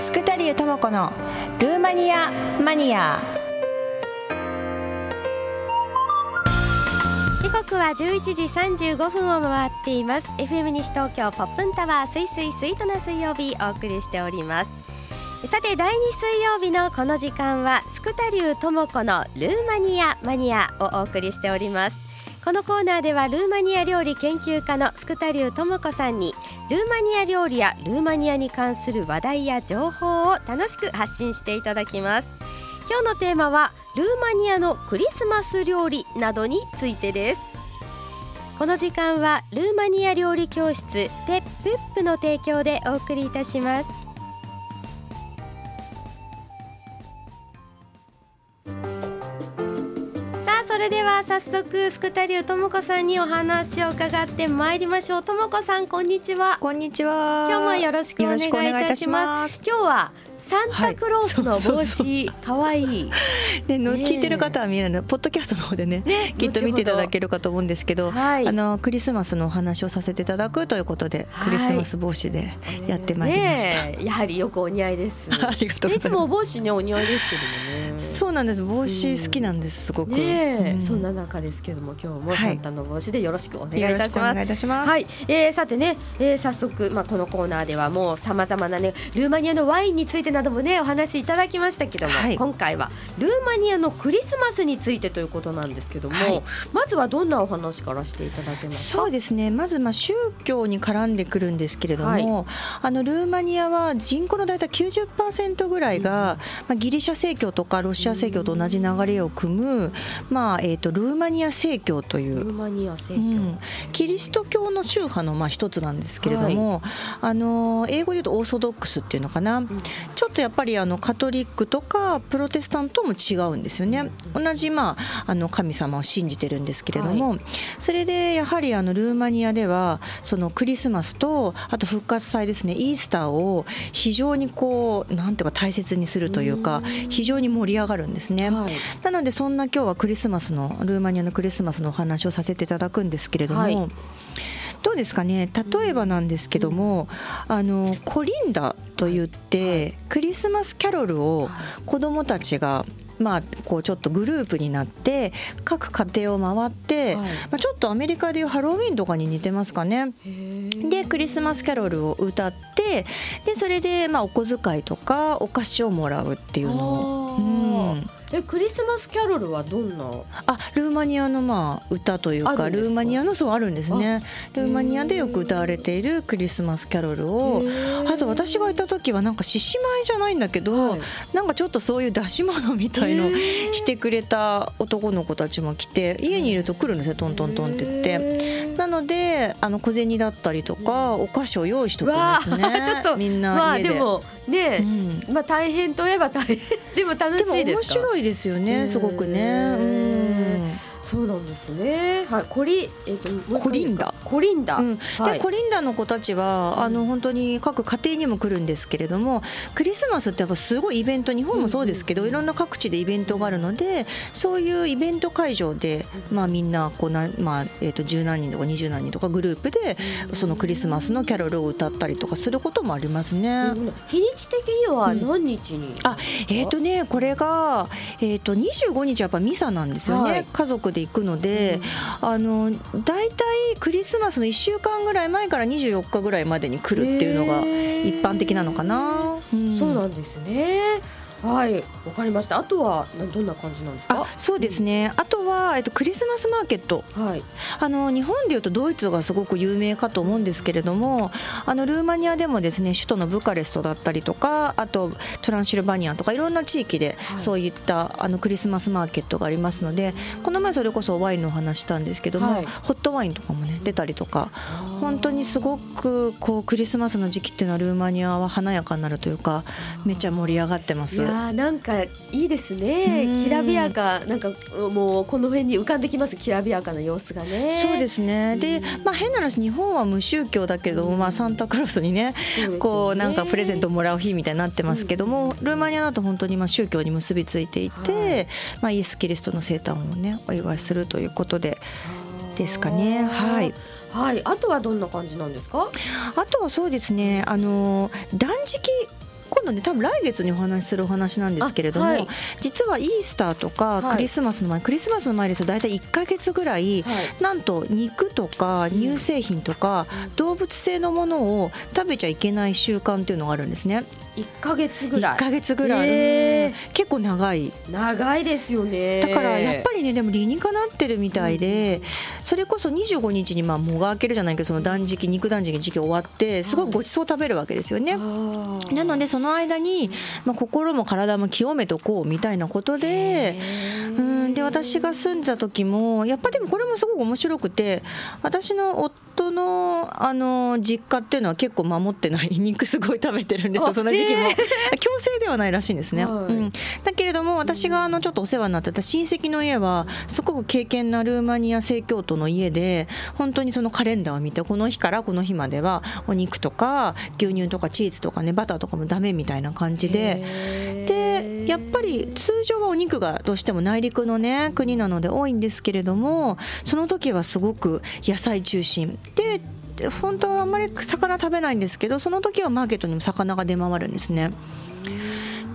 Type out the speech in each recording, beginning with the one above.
スクタリュー智子のルーマニアマニア。時刻は11時35分を回っています。FM 西東京ポップンタワースイスイスイートな水曜日お送りしております。さて第2水曜日のこの時間はスクタリュー智子のルーマニアマニアをお送りしております。このコーナーではルーマニア料理研究家のスクタリュー智子さんにルーマニア料理やルーマニアに関する話題や情報を楽しく発信していただきます。今日のテーマはルーマニアのクリスマス料理などについてです。この時間はルーマニア料理教室テップップの提供でお送りいたします。それでは早速スクタリューともこさんにお話を伺ってまいりましょう。ともこさんこんにちは。こんにちは。今日もよろしくお願いいたします。今日はサンタクロースの帽子可愛、はい、いでの、聞いてる方は見えないポッドキャストの方でね、ね、きっと見ていただけるかと思うんですけど、はい、あのクリスマスのお話をさせていただくということで、はい、クリスマス帽子でやってまいりました、ね、やはりよくお似合いです。ありがとういつもお帽子ねお似合いですけどね。そうなんです。帽子好きなんですすごく、ね、うん、そんな中ですけども今日もサンタの帽子でよろしくお願いいたします、はい、いします。はい、えー、さてね、えー、早速まあこのコーナーではもうさまざまなねルーマニアのワインについてなどもねお話いただきましたけども、はい、今回はルーマニアのクリスマスについてということなんですけども、はい、まずはどんなお話からしていただけますそうですね。まずまあ宗教に絡んでくるんですけれども、はい、あのルーマニアは人口の大体90%ぐらいが、うん、まあ、ギリシャ正教とかロシア正教と同じ流れを組む、まあえーと、ルーマニア正教というルーマニア正教、うん、キリスト教の宗派のまあ一つなんですけれども、あの英語で言うとオーソドックスっていうのかな、うん、ちょっとやっぱりあのカトリックとかプロテスタントも違うんですよね。同じ、まあ、あの神様を信じてるんですけれども、はい、それでやはりあのルーマニアではそのクリスマスとあと復活祭ですねイースターを非常にこうなんていうか大切にするというか非常に盛り上がるんですね、はい、なのでそんな今日はクリスマスのルーマニアのクリスマスのお話をさせていただくんですけれども、はいどうですかね？例えばなんですけども、あのコリンダといって、クリスマスキャロルを子どもたちがまあ、こうちょっとグループになって各家庭を回って、はい、まあ、ちょっとアメリカでいうハロウィンとかに似てますかね？でクリスマスキャロルを歌ってでそれでまあお小遣いとかお菓子をもらうっていうのを。うんえクリスマスキャロルはどんな？あルーマニアのまあ歌というかルーマニアのそうあるんですね。ルーマニアでよく歌われているクリスマスキャロルをあと私がいた時はなんか獅子舞じゃないんだけど、はい、なんかちょっとそういう出し物みたいのしてくれた男の子たちも来て家にいると来るんですよトントントンって言って。なのであの小銭だったりとかお菓子を用意しとくんですねちょっとみんな家で。まあ、でもね、うん、まあ大変といえば大変。でも楽しいです面白いですよねすごくね。うんそうなんですね。はい、コリ、えっ、ー、と、コリンダ。コリンダ。うん、はい、で、コリンダの子たちは、あの、本当に各家庭にも来るんですけれども。クリスマスってやっぱすごいイベント、日本もそうですけど、いろんな各地でイベントがあるので。そういうイベント会場で、まあ、みんな、こうな、まあ、えっ、ー、と、十何人とか、二十何人とか、グループで。そのクリスマスのキャロルを歌ったりとかすることもありますね。日にち的には何日に、うん、あ、えっ、ー、とね、これが、えっ、と、二十五日やっぱミサなんですよね。はい、家族で行くので、うん、あの大体クリスマスの1週間ぐらい前から24日ぐらいまでに来るっていうのが一般的なのかな。うん、そうなんですね。はい、わかりました。あとはどんな感じなんですか？そうですね。あとはえっとクリスマスマーケット。はい。あの日本でいうとドイツがすごく有名かと思うんですけれども、あのルーマニアでもですね首都のブカレストだったりとか、あとトランシルバニアとかいろんな地域でそういった、はい、あのクリスマスマーケットがありますので、この前それこそワインの話したんですけども、はい、ホットワインとかもね出たりとか、本当にすごくこうクリスマスの時期っていうのはルーマニアは華やかになるというか、めっちゃ盛り上がってます。やなんかいいですね。きらびやか。なんかもうこの辺に浮かんできます。きらびやかな様子がね。そうですね、でまあ変な話日本は無宗教だけど、まあサンタクロースにね、ね、こうなんかプレゼントもらう日みたいになってますけども、ルーマニアだと本当にまあ宗教に結びついていて、はい、まあイエス・キリストの生誕をねお祝いするということでですかね。はい。はい、あとはどんな感じなんですか？あとはそうですね、あの断食今度ね多分来月にお話しするお話なんですけれども、はい、実はイースターとかクリスマスの前、はい、クリスマスの前ですと大体1か月ぐらい、はい、なんと肉とか乳製品とか動物性のものを食べちゃいけない習慣っていうのがあるんですね。1か月ぐらい。1か月ぐらい、えー、結構長い。長いですよね。だからやっぱりねでも理にかなってるみたいで、うん、それこそ25日にまあ藻が明けるじゃないけどその断食肉断食の時期終わってすごいごちそう食べるわけですよね、はい、なのでその間に、まあ、心も体も清めとこうみたいなことでうん。で私が住んでた時もやっぱでもこれもすごく面白くて私の夫のあの実家っていうのは結構守ってない。肉すごい食べてるんですよ。その時期も。強制ではないらしいんですね、はい、うん、だけれども私があのちょっとお世話になってた親戚の家はすごく敬虔なルーマニア正教徒の家で本当にそのカレンダーを見てこの日からこの日まではお肉とか牛乳とかチーズとかねバターとかもダメみたいな感じででやっぱり通常はお肉がどうしても内陸のね国なので多いんですけれどもその時はすごく野菜中心で本当はあんまり魚食べないんですけどその時はマーケットにも魚が出回るんですね。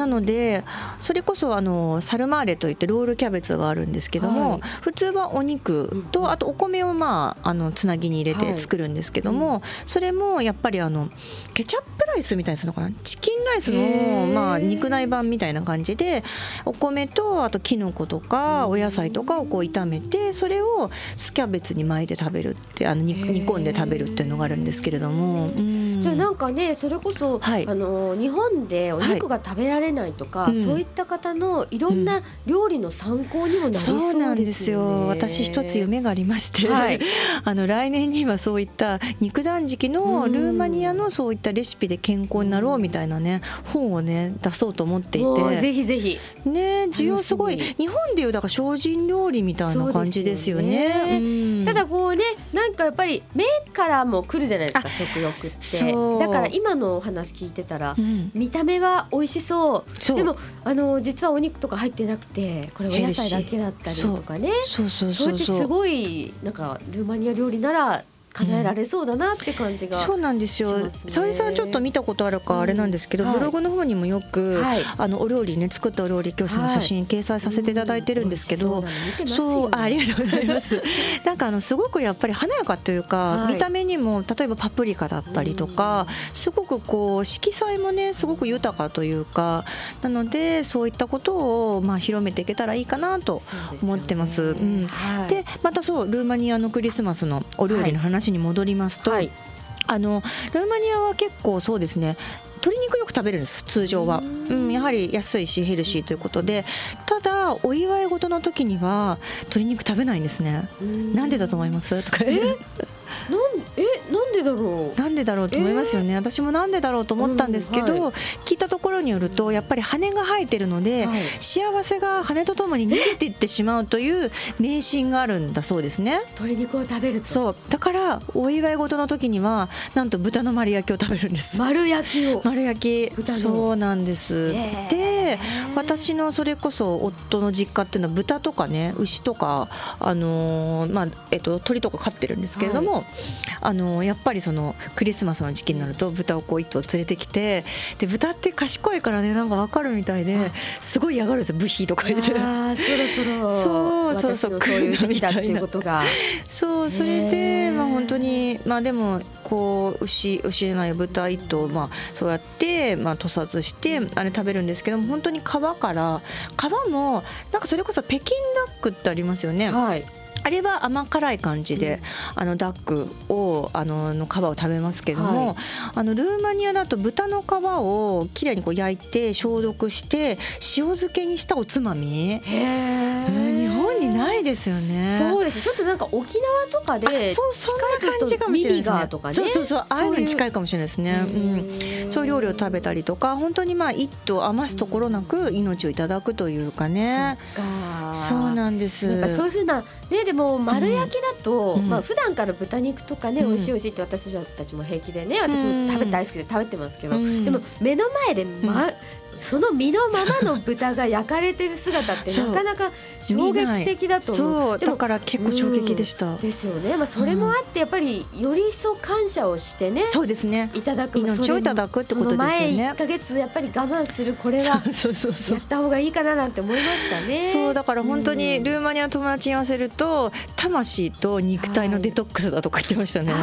なのでそれこそあのサルマーレといってロールキャベツがあるんですけども、はい、普通はお肉とあとお米をまああのつなぎに入れて作るんですけども、はい、それもやっぱりあのケチャップライスみたいにするのかな？チキンライスのまあ肉内版みたいな感じでお米とあときのことかお野菜とかをこう炒めてそれをスキャベツに巻いて食べるってあの煮込んで食べるっていうのがあるんですけれども、じゃあなんかねそれこそ、はい、あの日本でお肉が食べられないとか、はい、そういった方のいろんな料理の参考にもなりそう、ねうん、そうなんですよ。私一つ夢がありまして、はい、あの来年にはそういった肉断食のルーマニアのそういったレシピで健康になろうみたいなね本をね出そうと思っていて。ぜひぜひ。ね需要すごい。日本でいうだから精進料理みたいな感じですよね、ね。うん、ただこうねなんかやっぱり目からも来るじゃないですか食欲って。だから今のお話聞いてたら、うん、見た目は美味しそうでもあの実はお肉とか入ってなくてこれお野菜だけだったりとかね。そうそうそう。そうやってすごいなんかルーマニア料理なら叶えられそうだなって感じが、うん、そうなんですよ沙織さんちょっと見たことあるかあれなんですけど、ブログの方にもよく、はい、あのお料理ね作ったお料理教室の写真掲載させていただいてるんですけど、はい、そうありがとうございます。なんかあのすごくやっぱり華やかというか、見た目にも例えばパプリカだったりとか、すごくこう色彩もねすごく豊かというかなのでそういったことをまあ広めていけたらいいかなと思ってます。で、ね。うん、またそうルーマニアのクリスマスのお料理の話話に戻りますと、はい、あのルーマニアは結構そうですね鶏肉よく食べるんです通常は、うん、やはり安いしヘルシーということで。ただお祝い事の時には鶏肉食べないんですね。なんでだと思います？とか。え？なんえ？なんでだろう？なんでだろうと思いますよね、えー、私もなんでだろうと思ったんですけど、うんはい、聞いたところによるとやっぱり羽が生えてるので、はい、幸せが羽とともに逃げていってしまうという迷信があるんだそうですね。鶏肉を食べると。そう。だからお祝い事の時にはなんと豚の丸焼きを食べるんです。丸焼きを。丸焼き。そうなんです、えー、で私のそれこそ夫の実家っていうのは豚とかね牛とかあのー、まあえっと鳥とか飼ってるんですけれども、はい。あのやっぱりそのクリスマスの時期になると豚をこう一頭連れてきてで豚って賢いからねなんか分かるみたいですごい嫌がるんですよ。ブヒとか言って。あそろそろ。そうそうそうそういう時期だっていうことが。そうそれでまあ本当にまあでもこう牛牛ない豚一頭まあそうやってまあ屠殺してあれ食べるんですけども本当に皮から皮もなんかそれこそ北京ダックってありますよね。はいあれは甘辛い感じで、あのダックをあのの皮を食べますけども、はい、あのルーマニアだと豚の皮をきれいにこう焼いて消毒して塩漬けにしたおつまみ。へえ。いですよね。そうです。ちょっとなんか沖縄とかでそうそんな感じかもしれないですね。ねそうそうそうああいうのに近いかもしれないですね。うん。そういう料理を食べたりとか本当にまあ一頭余すところなく命をいただくというかね。そうなんです。そういうふうなねでも丸焼きだと、うん、まあ普段から豚肉とかね、うん、美味しい美味しいって私たちも平気でね私も食べ大好きで食べてますけど、うん、でも目の前で、まその身のままの豚が焼かれてる姿ってなかなか衝撃的だと思う。だから結構衝撃でした、うん、ですよね、まあ、それもあってやっぱりより一層感謝をしてね、そうですね。いただく。命をいただくってことですよね。前1か月やっぱり我慢するこれはやった方がいいかななんて思いましたね。そうだから本当にルーマニアの友達に言わせると魂と肉体のデトックスだとか言ってましたね、はい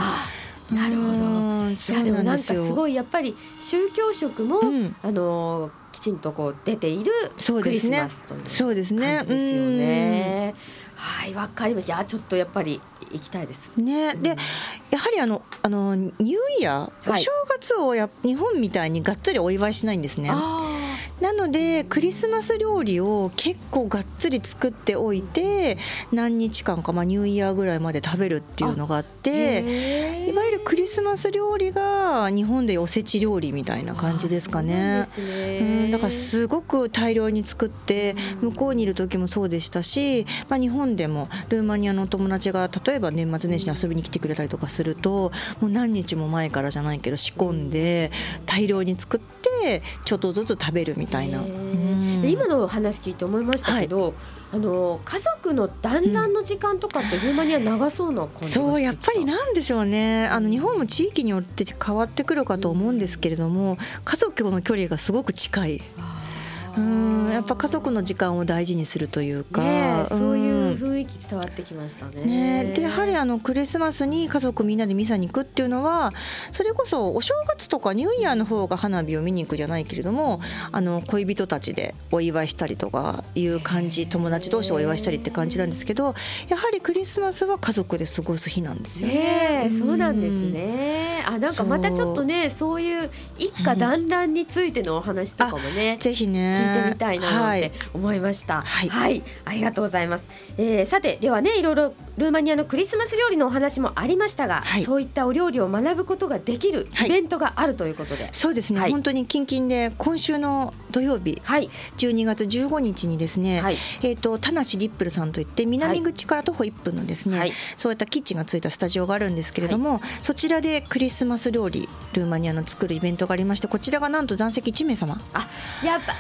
なるほど。いやでもなんかすごいやっぱり宗教色も、うん、あのきちんとこう出ているクリスマスという感じですよね。はいわかりました。ちょっとやっぱり行きたいです。ね、うん、でやはりあのあのニューイヤー、はい、お正月をや日本みたいにがっつりお祝いしないんですね。なのでクリスマス料理を結構がっつり作っておいて何日間か、まあ、ニューイヤーぐらいまで食べるっていうのがあっていわゆるクリスマス料理が日本でおせち料理みたいな感じですかね。うん、だからすごく大量に作って向こうにいる時もそうでしたし、まあ、日本でもルーマニアの友達が例えば年末年始に遊びに来てくれたりとかするともう何日も前からじゃないけど仕込んで大量に作ってちょっとずつ食べるみたいな。今の話聞いて思いましたけど、はい、あの家族の団らんの時間とかってルーマニア長そうな感じ、うん、そうやっぱりなんでしょうね。あの日本も地域によって変わってくるかと思うんですけれども、家族の距離がすごく近い。うんやっぱ家族の時間を大事にするというか、ね、そういう雰囲気伝わってきましたね。ねでやはりあのクリスマスに家族みんなでミサに行くっていうのはそれこそお正月とかニューイヤーの方が花火を見に行くじゃないけれどもあの恋人たちでお祝いしたりとかいう感じ友達同士お祝いしたりって感じなんですけどやはりクリスマスは家族で過ごす日なんですよね。ねそうなんですね。あなんかまたちょっとねそういう一家団らんについてのお話とかもね、ぜひね聞いてみたいなって思いました、はい、はい、ありがとうございます、えー、さてではねいろいろルーマニアのクリスマス料理のお話もありましたが、はい、そういったお料理を学ぶことができるイベントがあるということで、そうですね、本当に近々で今週の土曜日、はい、12月15日にですね、えっ、ー、と田無リップルさんといって南口から徒歩1分のですね、そういったキッチンがついたスタジオがあるんですけれども、そちらでクリスマス料理ルーマニアの作るイベントがありましてこちらがなんと残席1名様。あやっぱ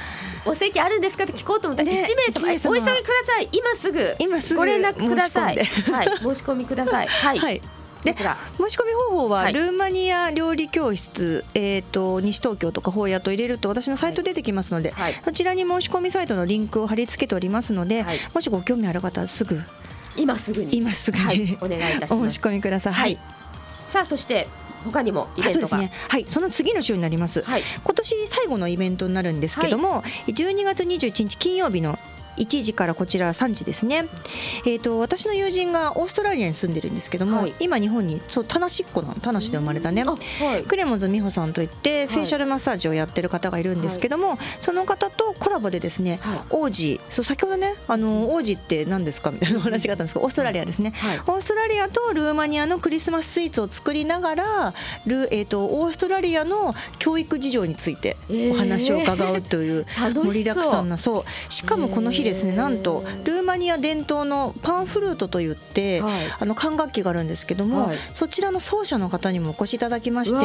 お席あるんですかって聞こうと思った。ら、ね、1名様。お急ぎください。今すぐ。今すぐご連絡ください。はい。申し込みください。はい、はいで申し込み方法はルーマニア料理教室、はい、えーと、西東京とか法屋と入れると私のサイト出てきますので、はい、そちらに申し込みサイトのリンクを貼り付けておりますので、はい、もしご興味ある方はすぐ今すぐに。今すぐに、お願いいたします。お申し込みください、はい、さあそして他にもイベントが、ね、はいその次の週になります、はい、今年最後のイベントになるんですけども、はい、12月21日金曜日の1時からこちら3時ですね、えーと、私の友人がオーストラリアに住んでるんですけども、はい、今日本にそう田無っ子な田無で生まれたね、はい、クレモズ美穂さんといってフェイシャルマッサージをやってる方がいるんですけども、はい、その方とコラボでですね、王子そう先ほどねあの王子って何ですかみたいな話があったんですけどオーストラリアですね、オーストラリアとルーマニアのクリスマススイーツを作りながらル、えーと、オーストラリアの教育事情についてお話を伺うという盛りだくさんな、そう。しかもこの日ですね。なんとルーマニア伝統のパンフルートといって、はい、あの管楽器があるんですけども、はい、そちらの奏者の方にもお越しいただきまして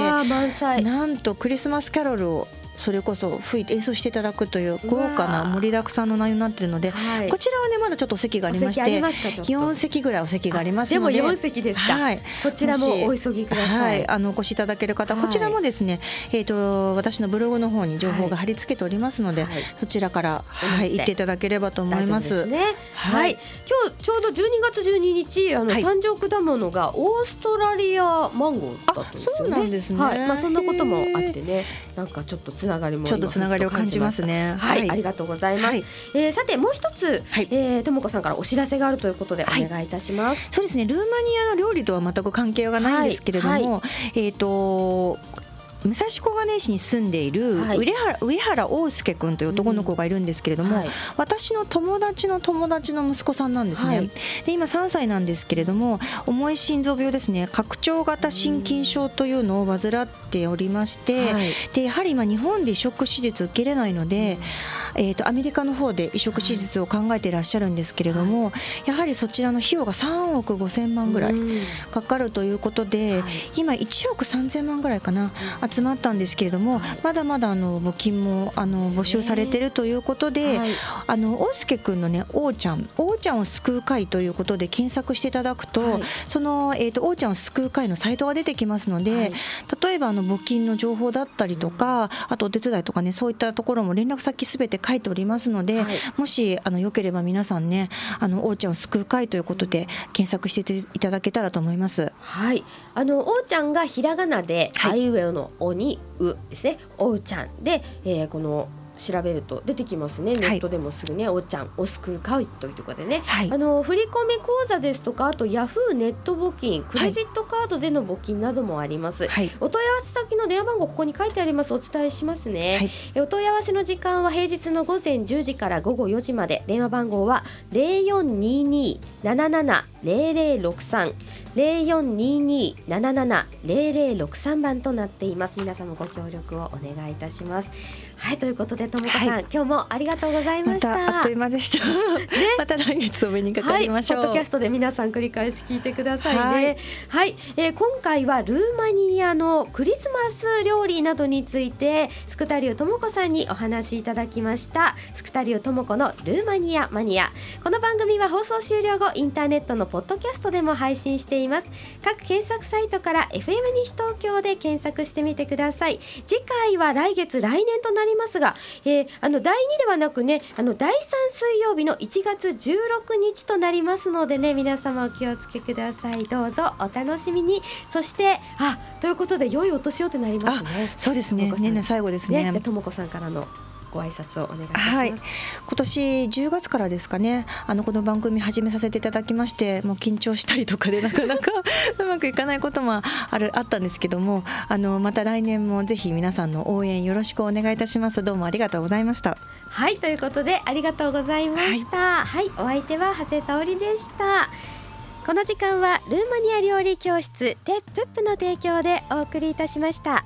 なんとクリスマスキャロルをそれこそ吹いて演奏していただくという豪華な盛りだくさんの内容になっているので、はい、こちらはねまだちょっと席がありまして4席ぐらいお席がありますのででも4席ですか、はい、こちらもお急ぎください、はい、あのお越しいただける方、こちらもですね、えーと、私のブログの方に情報が貼り付けておりますので、そちらから、はい、行っていただければと思います。ね、はい、今日ちょうど12月12日あの、誕生果物がオーストラリアマンゴーだったんですよね。そうなんですね。はい、まあそんなこともあってね、なんかちょっとつながりもちょっとつながりを感じますね。はい、ありがとうございます。はい、えー、さてもう一つ、はい、えー、ともこさんからお知らせがあるということでお願いいたします。そうですね。ルーマニアの料理とは全く関係がないんですけれども、えっ、と武蔵小金井市に住んでいる上原,、上原大輔君という男の子がいるんですけれども、はい、私の友達の友達の息子さんなんですね、はい、で今3歳なんですけれども重い心臓病ですね。拡張型心筋症というのを患っておりまして、はい、でやはり今日本で移植手術受けれないので、えーと、アメリカの方で移植手術を考えていらっしゃるんですけれども、やはりそちらの費用が3億5千万ぐらいかかるということで、今1億3千万ぐらいかな集まったんですけれども、はい、まだまだあの募金もあの募集されてるということで、はい、あの大輔君のねおうちゃんおうちゃんを救う会ということで検索していただくと、はい、そのえっ、ー、とおうちゃんを救う会のサイトが出てきますので、例えばあの募金の情報だったりとか、あとお手伝いとかねそういったところも連絡先すべて書いておりますので、もしあのよければ皆さんねあのおうちゃんを救う会ということで検索していただけたらと思います。はい。あのおうちゃんがひらがなで、あいうえおのおにうですね。おうちゃんで、えー、この調べると出てきますね。ネットでもすぐね、はい、おちゃんおすくかいというところでね、はい、あの振込口座ですとかあとヤフーネット募金クレジットカードでの募金などもあります、はい、お問い合わせ先の電話番号ここに書いてあります。お伝えしますね、お問い。合わせの時間は平日の午前10時から午後4時まで電話番号は0422-770063 0422-770063番となっています。皆様ご協力をお願いいたします。はいということでともこさん、はい、今日もありがとうございました、ま、あっという間でした、ね、また来月お目にかかりましょう、はい、ポッドキャストで皆さん繰り返し聞いてくださいね。はい、はい、えー、今回はルーマニアのクリスマス料理などについてスクタリューともこさんにお話しいただきました。スクタリューともこのルーマニアマニア。この番組は放送終了後インターネットのポッドキャストでも配信しています。各検索サイトから FM 西東京で検索してみてください。次回は来月来年となりますが、えー、あの第2ではなくねあの第3水曜日の1月16日となりますのでね皆様お気をつけください。どうぞお楽しみに。そしてあということで良いお年をとなりますね。そうですね。年内最後ですね。ねじゃともこさんからのご挨拶をお願いいたします、はい、今年10月からですかねあのこの番組始めさせていただきましてもう緊張したりとかで なかなかうまくいかないこともあるあったんですけどもあのまた来年もぜひ皆さんの応援よろしくお願いいたします。どうもありがとうございました。はいということでありがとうございました、はい、はい、お相手は長谷沙織でした。この時間はルーマニア料理教室テップップの提供でお送りいたしました